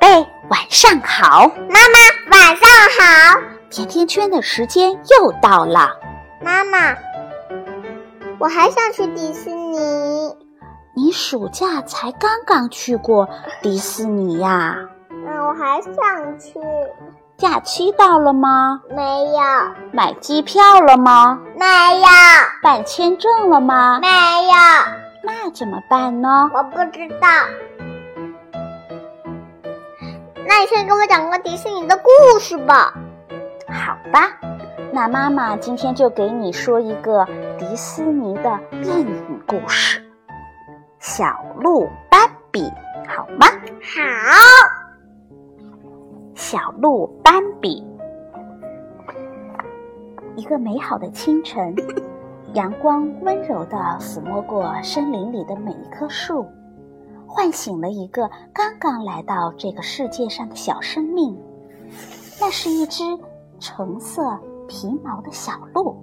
贝，晚上好！妈妈，晚上好！甜甜圈的时间又到了。妈妈，我还想去迪士尼。你暑假才刚刚去过迪士尼呀？嗯，我还想去。假期到了吗？没有。买机票了吗？没有。办签证了吗？没有。那怎么办呢？我不知道。那你先给我讲个迪士尼的故事吧。好吧，那妈妈今天就给你说一个迪士尼的电影故事，《小鹿斑比》，好吗？好。小鹿斑比。一个美好的清晨，阳光温柔地抚摸过森林里的每一棵树，唤醒了一个刚刚来到这个世界上的小生命。那是一只橙色皮毛的小鹿，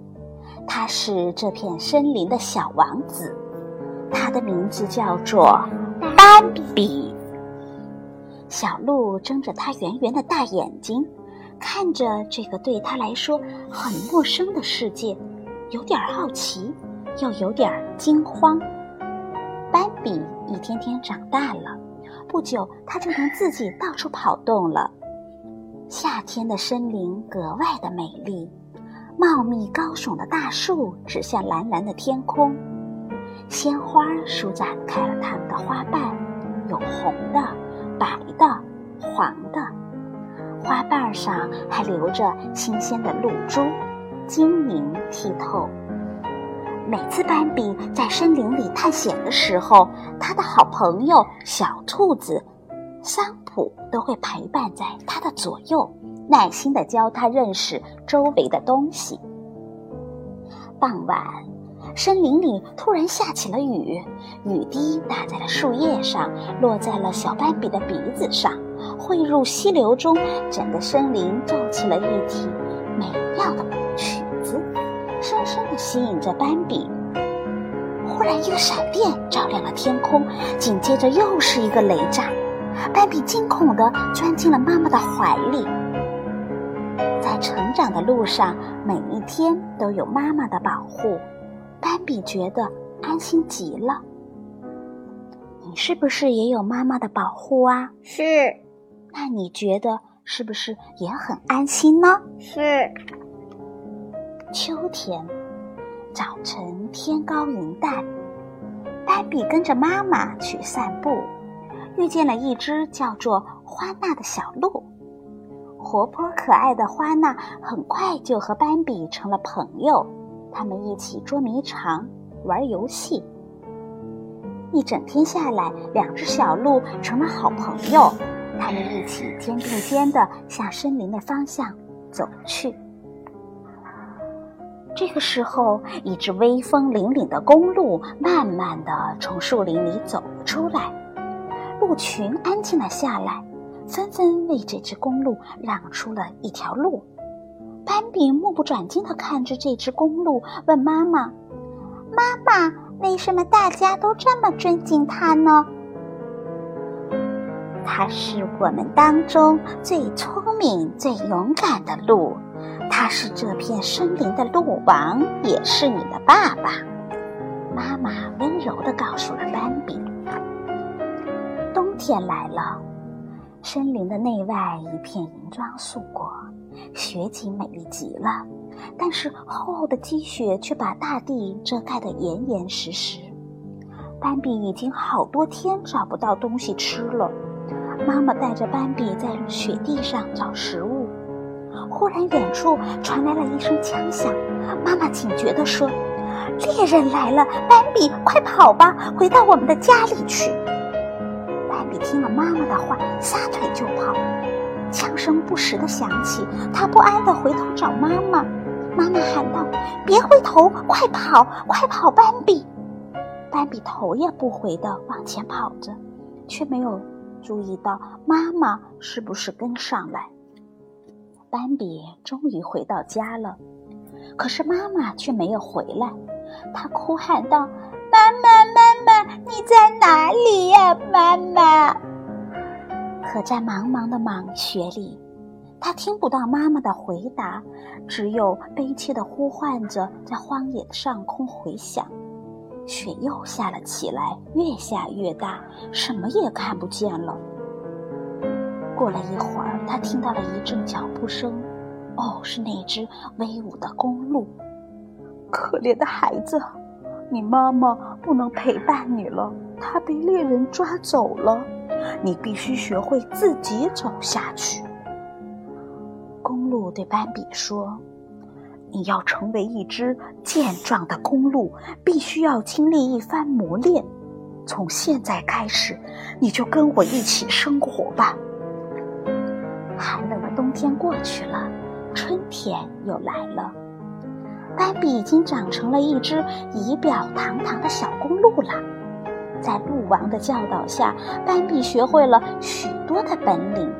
它是这片森林的小王子，它的名字叫做斑比。小鹿睁着它圆圆的大眼睛，看着这个对它来说很陌生的世界，有点好奇，又有点惊慌。斑比一天天长大了，不久它就能自己到处跑动了。夏天的森林格外的美丽，茂密高耸的大树指向蓝蓝的天空，鲜花舒展开了它们的花瓣，有红的。白的、黄的，花瓣上还留着新鲜的露珠，晶莹剔透。每次斑比在森林里探险的时候，他的好朋友小兔子桑普都会陪伴在他的左右，耐心地教他认识周围的东西。傍晚。森林里突然下起了雨，雨滴打在了树叶上，落在了小斑比的鼻子上，汇入溪流中。整个森林奏起了一曲美妙的曲子，深深地吸引着斑比。忽然，一个闪电照亮了天空，紧接着又是一个雷炸，斑比惊恐地钻进了妈妈的怀里。在成长的路上，每一天都有妈妈的保护。斑比觉得安心极了。你是不是也有妈妈的保护啊？是。那你觉得是不是也很安心呢？是。秋天，早晨天高云淡，斑比跟着妈妈去散步，遇见了一只叫做花娜的小鹿。活泼可爱的花娜很快就和斑比成了朋友。他们一起捉迷藏、玩游戏，一整天下来，两只小鹿成了好朋友。他们一起肩并肩地向森林的方向走去。这个时候，一只威风凛凛的公鹿慢慢地从树林里走了出来，鹿群安静了下来，纷纷为这只公鹿让出了一条路。斑比目不转睛地看着这只公鹿，问妈妈：“妈妈，为什么大家都这么尊敬它呢？”“它是我们当中最聪明、最勇敢的鹿，他是这片森林的鹿王，也是你的爸爸。”妈妈温柔地告诉了斑比。冬天来了。森林的内外一片银装素裹，雪景美丽极了。但是厚厚的积雪却把大地遮盖得严严实实。斑比已经好多天找不到东西吃了。妈妈带着斑比在雪地上找食物。忽然，远处传来了一声枪响。妈妈警觉地说：“猎人来了，斑比，快跑吧，回到我们的家里去。”斑比听了妈妈的话，撒腿就跑。枪声不时的响起，他不安的回头找妈妈。妈妈喊道：“别回头，快跑，快跑！”斑比，斑比头也不回的往前跑着，却没有注意到妈妈是不是跟上来。斑比终于回到家了，可是妈妈却没有回来。他哭喊道：“妈妈，妈妈，你在哪里呀，妈妈？”可在茫茫的莽雪里，他听不到妈妈的回答，只有悲切的呼唤着在荒野的上空回响。雪又下了起来，越下越大，什么也看不见了。过了一会儿，他听到了一阵脚步声，哦，是那只威武的公鹿。可怜的孩子，你妈妈不能陪伴你了，她被猎人抓走了。你必须学会自己走下去。公鹿对斑比说。你要成为一只健壮的公鹿，必须要经历一番磨练。从现在开始，你就跟我一起生活吧。寒冷的冬天过去了，春天又来了。斑比已经长成了一只仪表堂堂的小公鹿了。在鹿王的教导下，斑比学会了许多的本领。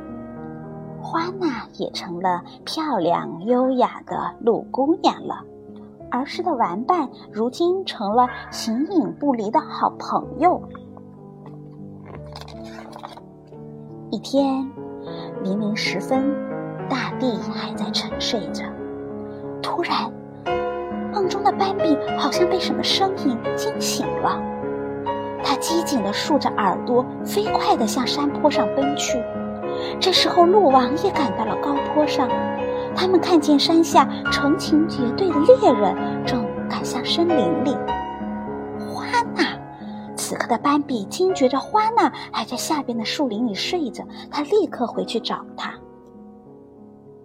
花娜也成了漂亮优雅的鹿姑娘了，儿时的玩伴如今成了形影不离的好朋友。一天黎明时分，大地还在沉睡着，突然，梦中的斑比好像被什么声音惊醒了，他机警地竖着耳朵，飞快地向山坡上奔去。这时候，鹿王也赶到了高坡上。他们看见山下成群结队的猎人正赶向森林里。可，的斑比惊觉着花娜还在下边的树林里睡着，他立刻回去找她。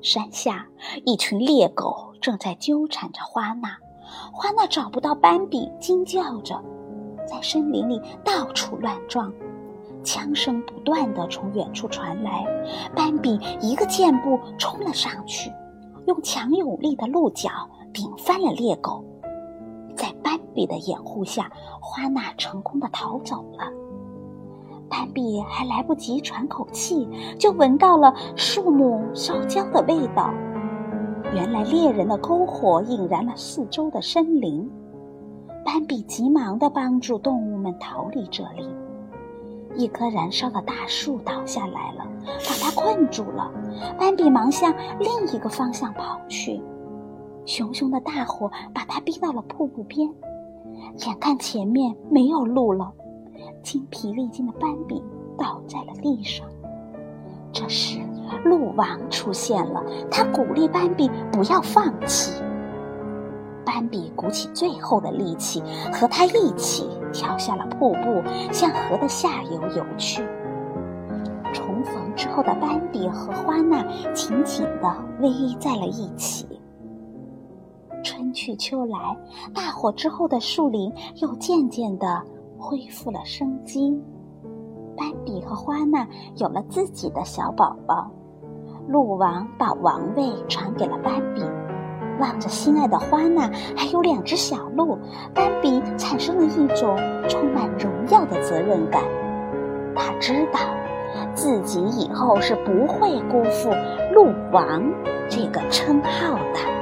山下，一群猎狗正在纠缠着花娜。花娜找不到斑比，惊叫着，在森林里到处乱撞。枪声不断的从远处传来，斑比一个箭步冲了上去，用强有力的鹿角顶翻了猎狗。比的掩护下，花娜成功的逃走了。斑比还来不及喘口气，就闻到了树木烧焦的味道。原来猎人的篝火引燃了四周的森林。斑比急忙的帮助动物们逃离这里。一棵燃烧的大树倒下来了，把他困住了。斑比忙向另一个方向跑去，熊熊的大火把他逼到了瀑布边。眼看前面没有路了，精疲力尽的斑比倒在了地上。这时，鹿王出现了，他鼓励斑比不要放弃。斑比鼓起最后的力气，和他一起跳下了瀑布，向河的下游游去。重逢之后的斑比和花娜紧紧地偎依在了一起。去秋来，大火之后的树林又渐渐地恢复了生机。斑比和花娜有了自己的小宝宝，鹿王把王位传给了斑比。望着心爱的花娜，还有两只小鹿，斑比产生了一种充满荣耀的责任感。他知道，自己以后是不会辜负“鹿王”这个称号的。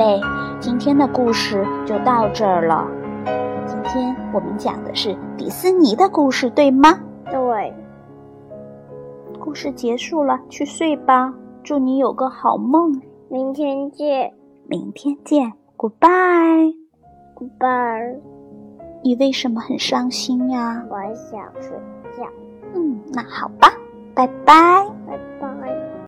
宝贝，今天的故事就到这儿了。今天我们讲的是迪斯尼的故事，对吗？对。故事结束了，去睡吧。祝你有个好梦。明天见，明天见，Goodbye，Goodbye。你为什么很伤心呀？我想睡觉。嗯，那好吧，拜拜。